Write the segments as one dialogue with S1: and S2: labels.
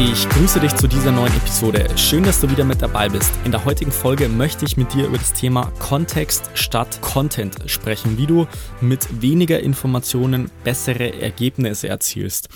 S1: Ich grüße dich zu dieser neuen Episode. Schön, dass du wieder mit dabei bist. In der heutigen Folge möchte ich mit dir über das Thema Kontext statt Content sprechen, wie du mit weniger Informationen bessere Ergebnisse erzielst.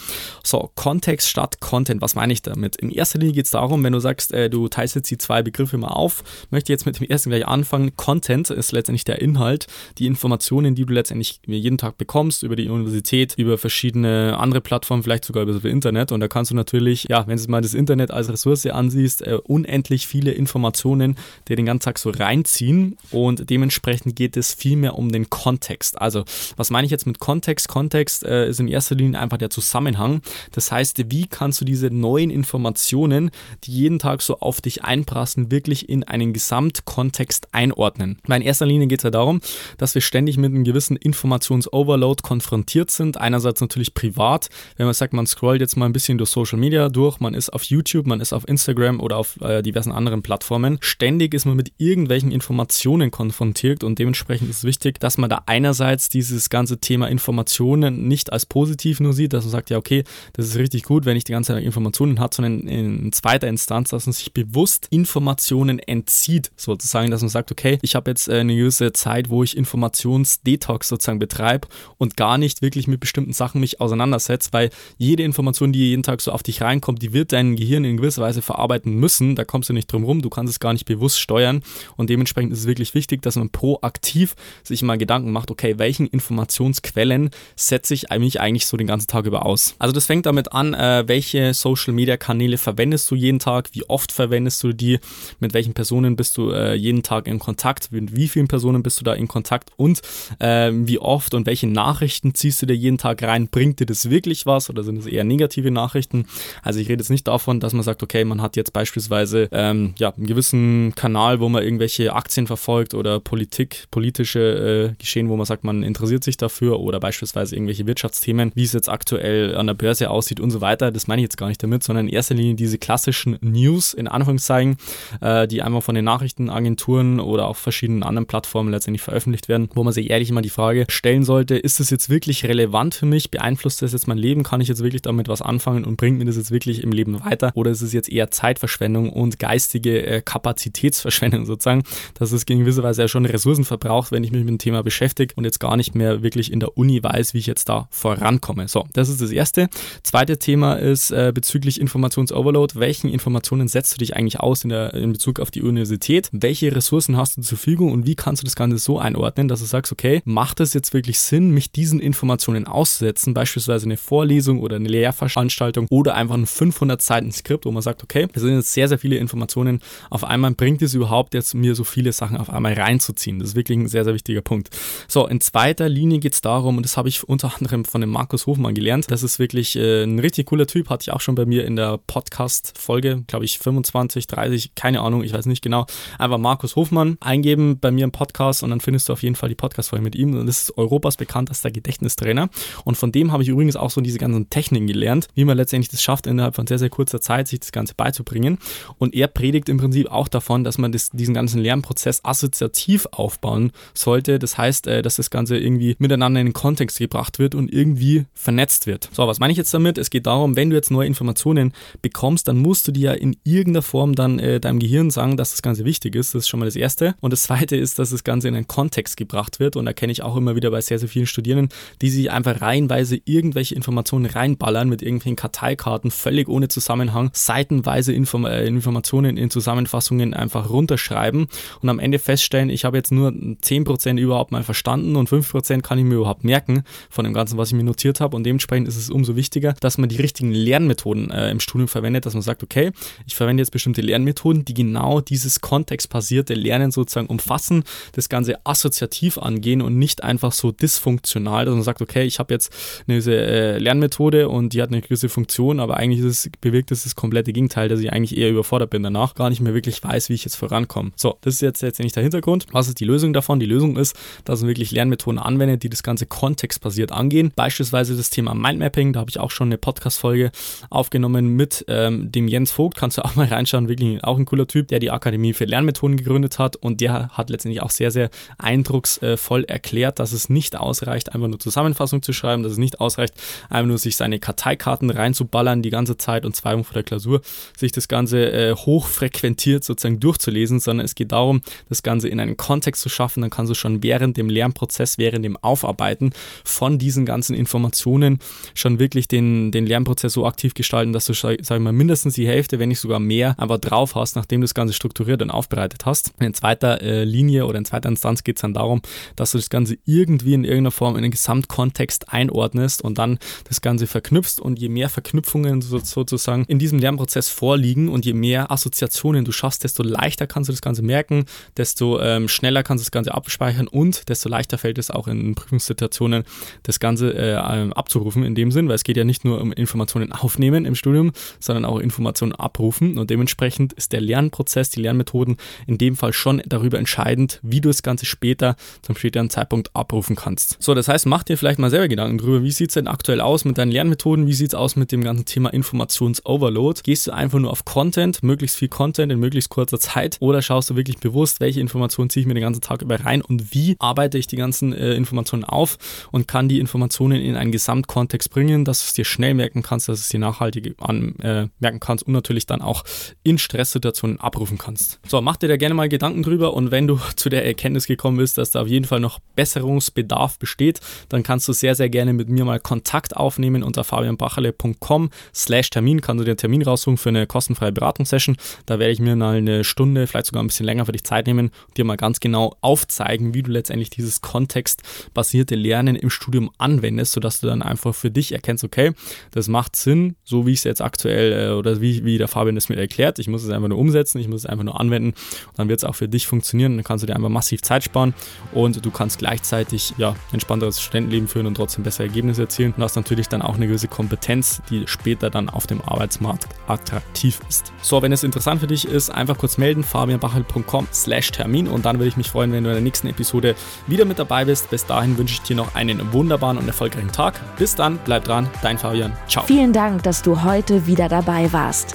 S1: So, Kontext statt Content, was meine ich damit? In erster Linie geht es darum, wenn du sagst, äh, du teilst jetzt die zwei Begriffe mal auf, möchte jetzt mit dem ersten gleich anfangen. Content ist letztendlich der Inhalt, die Informationen, die du letztendlich jeden Tag bekommst über die Universität, über verschiedene andere Plattformen, vielleicht sogar über das Internet und da kannst du natürlich, ja, wenn du mal das Internet als Ressource ansiehst, äh, unendlich viele Informationen, die den ganzen Tag so reinziehen und dementsprechend geht es viel mehr um den Kontext. Also, was meine ich jetzt mit Kontext? Kontext äh, ist in erster Linie einfach der Zusammenhang. Das heißt, wie kannst du diese neuen Informationen, die jeden Tag so auf dich einprassen, wirklich in einen Gesamtkontext einordnen? Weil in erster Linie geht es ja darum, dass wir ständig mit einem gewissen Informationsoverload konfrontiert sind. Einerseits natürlich privat, wenn man sagt, man scrollt jetzt mal ein bisschen durch Social Media durch, man ist auf YouTube, man ist auf Instagram oder auf äh, diversen anderen Plattformen. Ständig ist man mit irgendwelchen Informationen konfrontiert und dementsprechend ist es wichtig, dass man da einerseits dieses ganze Thema Informationen nicht als positiv nur sieht, dass man sagt, ja, okay, das ist richtig gut, wenn ich die ganze Zeit Informationen hat, sondern in zweiter Instanz, dass man sich bewusst Informationen entzieht, sozusagen, dass man sagt, okay, ich habe jetzt äh, eine gewisse Zeit, wo ich Informationsdetox sozusagen betreibe und gar nicht wirklich mit bestimmten Sachen mich auseinandersetze, weil jede Information, die jeden Tag so auf dich reinkommt, die wird dein Gehirn in gewisser Weise verarbeiten müssen. Da kommst du nicht drum rum, du kannst es gar nicht bewusst steuern. Und dementsprechend ist es wirklich wichtig, dass man proaktiv sich mal Gedanken macht, okay, welchen Informationsquellen setze ich eigentlich eigentlich so den ganzen Tag über aus? Also das fängt damit an, äh, welche Social Media Kanäle verwendest du jeden Tag, wie oft verwendest du die, mit welchen Personen bist du äh, jeden Tag in Kontakt, mit wie vielen Personen bist du da in Kontakt und äh, wie oft und welche Nachrichten ziehst du dir jeden Tag rein? Bringt dir das wirklich was oder sind es eher negative Nachrichten? Also ich rede jetzt nicht davon, dass man sagt, okay, man hat jetzt beispielsweise ähm, ja, einen gewissen Kanal, wo man irgendwelche Aktien verfolgt oder Politik, politische äh, Geschehen, wo man sagt, man interessiert sich dafür oder beispielsweise irgendwelche Wirtschaftsthemen, wie es jetzt aktuell an der Börse aussieht und so weiter. Das meine ich jetzt gar nicht damit, sondern in erster Linie diese klassischen News in Anführungszeichen, äh, die einmal von den Nachrichtenagenturen oder auch verschiedenen anderen Plattformen letztendlich veröffentlicht werden, wo man sich ehrlich immer die Frage stellen sollte, ist das jetzt wirklich relevant für mich? Beeinflusst das jetzt mein Leben? Kann ich jetzt wirklich damit was anfangen und bringt mir das jetzt wirklich im Leben weiter oder ist es jetzt eher Zeitverschwendung und geistige äh, Kapazitätsverschwendung sozusagen, dass es in gewisser Weise ja schon Ressourcen verbraucht, wenn ich mich mit dem Thema beschäftige und jetzt gar nicht mehr wirklich in der Uni weiß, wie ich jetzt da vorankomme. So, das ist das erste. Zweite Thema ist äh, bezüglich Informationsoverload. Welchen Informationen setzt du dich eigentlich aus in, der, in Bezug auf die Universität? Welche Ressourcen hast du zur Verfügung und wie kannst du das Ganze so einordnen, dass du sagst, okay, macht es jetzt wirklich Sinn, mich diesen Informationen auszusetzen, beispielsweise eine Vorlesung oder eine Lehrveranstaltung oder einfach ein 500 Seiten Skript, wo man sagt, okay, das sind jetzt sehr, sehr viele Informationen. Auf einmal bringt es überhaupt jetzt mir so viele Sachen auf einmal reinzuziehen. Das ist wirklich ein sehr, sehr wichtiger Punkt. So, in zweiter Linie geht es darum, und das habe ich unter anderem von dem Markus Hofmann gelernt. Das ist wirklich äh, ein richtig cooler Typ, hatte ich auch schon bei mir in der Podcast-Folge, glaube ich 25, 30, keine Ahnung, ich weiß nicht genau. Einfach Markus Hofmann eingeben bei mir im Podcast und dann findest du auf jeden Fall die Podcast-Folge mit ihm. Und das ist Europas bekanntester Gedächtnistrainer. Und von dem habe ich übrigens auch so diese ganzen Techniken gelernt, wie man letztendlich das schafft, innerhalb von sehr, sehr kurzer Zeit sich das Ganze beizubringen. Und er predigt im Prinzip auch davon, dass man das, diesen ganzen Lernprozess assoziativ aufbauen sollte. Das heißt, äh, dass das Ganze irgendwie miteinander in den Kontext gebracht wird und irgendwie vernetzt wird. So, was meine ich jetzt damit? Es geht darum, wenn du jetzt neue Informationen bekommst, dann musst du dir ja in irgendeiner Form dann äh, deinem Gehirn sagen, dass das Ganze wichtig ist. Das ist schon mal das Erste. Und das Zweite ist, dass das Ganze in einen Kontext gebracht wird. Und da kenne ich auch immer wieder bei sehr, sehr vielen Studierenden, die sich einfach reihenweise irgendwelche Informationen reinballern mit irgendwelchen Karteikarten, völlig ohne Zusammenhang, seitenweise Inform äh, Informationen in Zusammenfassungen einfach runterschreiben und am Ende feststellen, ich habe jetzt nur 10% überhaupt mal verstanden und 5% kann ich mir überhaupt merken von dem Ganzen, was ich mir notiert habe. Und dementsprechend ist es umso wichtiger, dass man die richtigen Lernmethoden äh, im Studium verwendet, dass man sagt, okay, ich verwende jetzt bestimmte Lernmethoden, die genau dieses kontextbasierte Lernen sozusagen umfassen, das Ganze assoziativ angehen und nicht einfach so dysfunktional, dass man sagt, okay, ich habe jetzt eine äh, Lernmethode und die hat eine gewisse Funktion, aber eigentlich ist es bewirkt es das komplette Gegenteil, dass ich eigentlich eher überfordert bin danach, gar nicht mehr wirklich weiß, wie ich jetzt vorankomme. So, das ist jetzt letztendlich der Hintergrund. Was ist die Lösung davon? Die Lösung ist, dass man wirklich Lernmethoden anwendet, die das Ganze kontextbasiert angehen. Beispielsweise das Thema Mindmapping, da habe ich auch schon eine Podcast-Folge aufgenommen mit ähm, dem Jens Vogt, kannst du auch mal reinschauen, wirklich auch ein cooler Typ, der die Akademie für Lernmethoden gegründet hat und der hat letztendlich auch sehr, sehr eindrucksvoll erklärt, dass es nicht ausreicht, einfach nur Zusammenfassung zu schreiben, dass es nicht ausreicht, einfach nur sich seine Karteikarten reinzuballern die ganze Zeit und zwei Wochen vor der Klausur sich das Ganze äh, hochfrequentiert sozusagen durchzulesen, sondern es geht darum, das Ganze in einen Kontext zu schaffen, dann kannst du schon während dem Lernprozess, während dem Aufarbeiten von diesen ganzen Informationen schon wirklich den, den Lernprozess so aktiv gestalten, dass du, sag ich mal, mindestens die Hälfte, wenn nicht sogar mehr, einfach drauf hast, nachdem du das Ganze strukturiert und aufbereitet hast. In zweiter äh, Linie oder in zweiter Instanz geht es dann darum, dass du das Ganze irgendwie in irgendeiner Form in den Gesamtkontext einordnest und dann das Ganze verknüpfst und je mehr Verknüpfungen so, sozusagen in diesem Lernprozess vorliegen. Und je mehr Assoziationen du schaffst, desto leichter kannst du das Ganze merken, desto ähm, schneller kannst du das Ganze abspeichern und desto leichter fällt es auch in Prüfungssituationen, das Ganze äh, abzurufen in dem Sinn, weil es geht ja nicht nur um Informationen aufnehmen im Studium, sondern auch Informationen abrufen. Und dementsprechend ist der Lernprozess, die Lernmethoden in dem Fall schon darüber entscheidend, wie du das Ganze später zum späteren Zeitpunkt abrufen kannst. So, das heißt, mach dir vielleicht mal selber Gedanken darüber, wie sieht es denn aktuell aus mit deinen Lernmethoden, wie sieht es aus mit dem ganzen Thema Informationsoverload? Gehst du einfach nur auf Content, möglichst viel Content in möglichst kurzer Zeit oder schaust du wirklich bewusst, welche Informationen ziehe ich mir den ganzen Tag über rein und wie arbeite ich die ganzen äh, Informationen auf und kann die Informationen in einen Gesamtkontext bringen, dass du es dir schnell merken kannst, dass du es dir nachhaltig an, äh, merken kannst und natürlich dann auch in Stresssituationen abrufen kannst. So, mach dir da gerne mal Gedanken drüber und wenn du zu der Erkenntnis gekommen bist, dass da auf jeden Fall noch Besserungsbedarf besteht, dann kannst du sehr, sehr gerne mit mir mal Kontakt aufnehmen unter fabianbacherle.com slash Termin, kannst du dir einen Termin raussuchen für eine kostenfreie Beratungssession. Da werde ich mir mal eine Stunde, vielleicht sogar ein bisschen länger für dich Zeit nehmen und dir mal ganz genau aufzeigen, wie du letztendlich dieses kontextbasierte Lernen im Studium anwendest, sodass du dann einfach für dich erkennst, okay, das macht Sinn, so wie ich es jetzt aktuell äh, oder wie, wie der Fabian es mir erklärt. Ich muss es einfach nur umsetzen, ich muss es einfach nur anwenden und dann wird es auch für dich funktionieren. Dann kannst du dir einfach massiv Zeit sparen und du kannst gleichzeitig ja entspannteres Studentenleben führen und trotzdem bessere Ergebnisse erzielen und hast natürlich dann auch eine gewisse Kompetenz, die später dann auf dem Arbeitsmarkt attraktiv ist. So, wenn es interessant für dich ist, einfach kurz melden, fabianbachel.com slash Termin und dann würde ich mich freuen, wenn du in der nächsten Episode wieder mit dabei bist. Bis dahin wünsche ich dir noch einen wunderbaren und erfolgreichen Tag. Bis dann, bleib dran, dein Fabian. Ciao.
S2: Vielen Dank, dass du heute wieder dabei warst.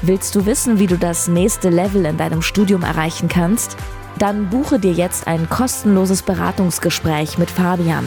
S2: Willst du wissen, wie du das nächste Level in deinem Studium erreichen kannst? Dann buche dir jetzt ein kostenloses Beratungsgespräch mit Fabian.